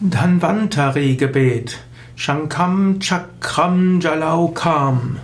Dhanvantari-Gebet. Shankam Chakram Jalaukam.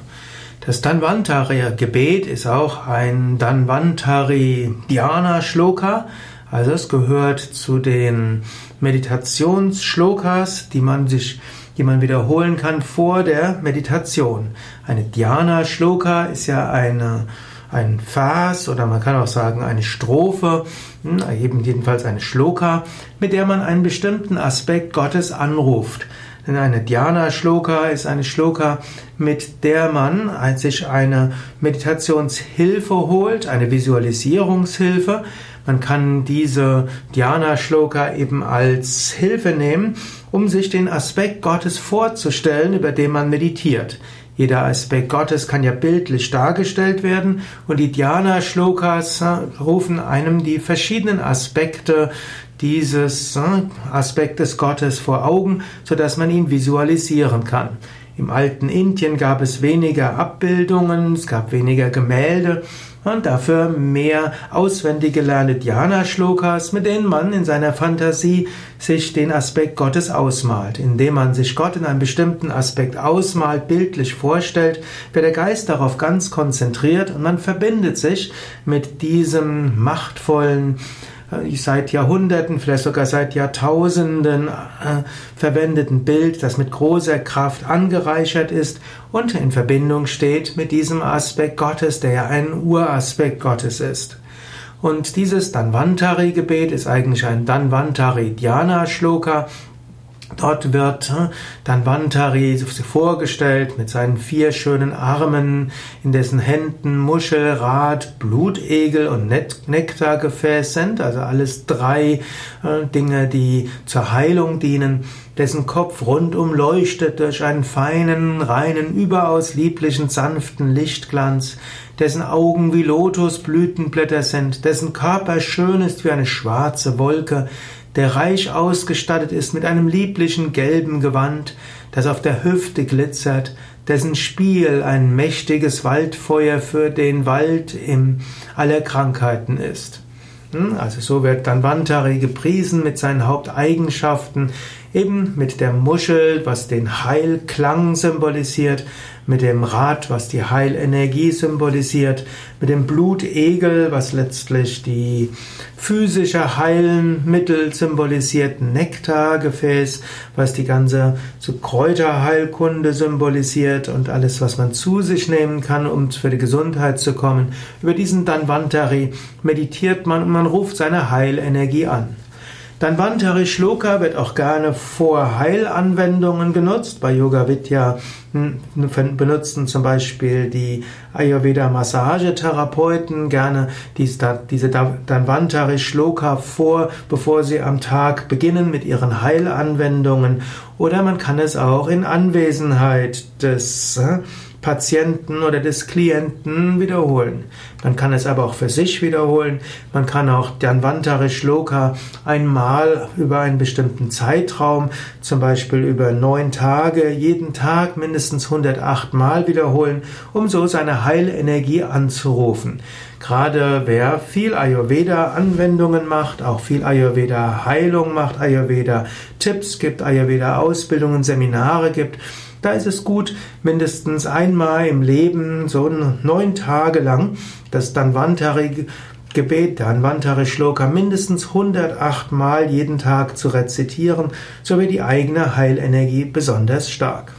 Das Dhanvantari-Gebet ist auch ein Dhanvantari-Dhyana-Shloka. Also es gehört zu den Meditationsshlokas, die man sich, die man wiederholen kann vor der Meditation. Eine Dhyana-Shloka ist ja eine ein Vers oder man kann auch sagen eine Strophe, hm, eben jedenfalls eine Shloka, mit der man einen bestimmten Aspekt Gottes anruft. Denn eine Dhyana Shloka ist eine Shloka, mit der man sich eine Meditationshilfe holt, eine Visualisierungshilfe. Man kann diese Dhyana Shloka eben als Hilfe nehmen, um sich den Aspekt Gottes vorzustellen, über den man meditiert. Jeder Aspekt Gottes kann ja bildlich dargestellt werden und die Dhyana Shlokas äh, rufen einem die verschiedenen Aspekte dieses äh, Aspektes Gottes vor Augen, so dass man ihn visualisieren kann. Im alten Indien gab es weniger Abbildungen, es gab weniger Gemälde und dafür mehr auswendig gelernte Dhyana-Shlokas, mit denen man in seiner Fantasie sich den Aspekt Gottes ausmalt. Indem man sich Gott in einem bestimmten Aspekt ausmalt, bildlich vorstellt, wird der Geist darauf ganz konzentriert und man verbindet sich mit diesem machtvollen seit Jahrhunderten, vielleicht sogar seit Jahrtausenden äh, verwendeten Bild, das mit großer Kraft angereichert ist und in Verbindung steht mit diesem Aspekt Gottes, der ja ein Uraspekt Gottes ist. Und dieses Danvantari-Gebet ist eigentlich ein Danvantari-Dhyana-Shloka, Dort wird hm, dann Vantari vorgestellt mit seinen vier schönen Armen, in dessen Händen Muschelrad, Blutegel und Nektargefäß sind, also alles drei äh, Dinge, die zur Heilung dienen, dessen Kopf rundum leuchtet durch einen feinen, reinen, überaus lieblichen, sanften Lichtglanz, dessen Augen wie Lotusblütenblätter sind, dessen Körper schön ist wie eine schwarze Wolke, der reich ausgestattet ist mit einem lieblichen gelben Gewand, das auf der Hüfte glitzert, dessen Spiel ein mächtiges Waldfeuer für den Wald in aller Krankheiten ist. Hm, also so wird dann Vantari gepriesen mit seinen Haupteigenschaften, eben mit der Muschel, was den Heilklang symbolisiert, mit dem Rad, was die Heilenergie symbolisiert, mit dem Blutegel, was letztlich die physische Heilmittel symbolisiert, Nektargefäß, was die ganze so Kräuterheilkunde symbolisiert und alles, was man zu sich nehmen kann, um für die Gesundheit zu kommen. Über diesen Danvantari meditiert man und man ruft seine Heilenergie an. Danvantari Shloka wird auch gerne vor Heilanwendungen genutzt. Bei Yoga Vidya hm, benutzen zum Beispiel die Ayurveda Massagetherapeuten gerne diese Danvantari Shloka vor, bevor sie am Tag beginnen mit ihren Heilanwendungen. Oder man kann es auch in Anwesenheit des äh, Patienten oder des Klienten wiederholen. Man kann es aber auch für sich wiederholen. Man kann auch Dhanvantari Shloka einmal über einen bestimmten Zeitraum, zum Beispiel über neun Tage, jeden Tag mindestens 108 Mal wiederholen, um so seine Heilenergie anzurufen. Gerade wer viel Ayurveda-Anwendungen macht, auch viel Ayurveda-Heilung macht, Ayurveda-Tipps gibt, Ayurveda-Ausbildungen, Seminare gibt, da ist es gut, mindestens einmal im Leben, so neun Tage lang, das Danvantari Gebet, Danvantari Shloka mindestens 108 Mal jeden Tag zu rezitieren, so wird die eigene Heilenergie besonders stark.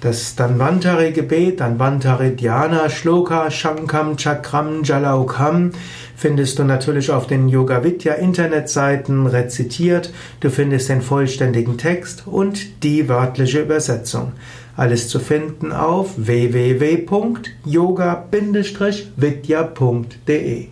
Das Danvantari Gebet, Danvantari Dhyana Shloka Shankam Chakram Jalaukam findest du natürlich auf den Yoga Vidya Internetseiten rezitiert. Du findest den vollständigen Text und die wörtliche Übersetzung. Alles zu finden auf www.yoga-vidya.de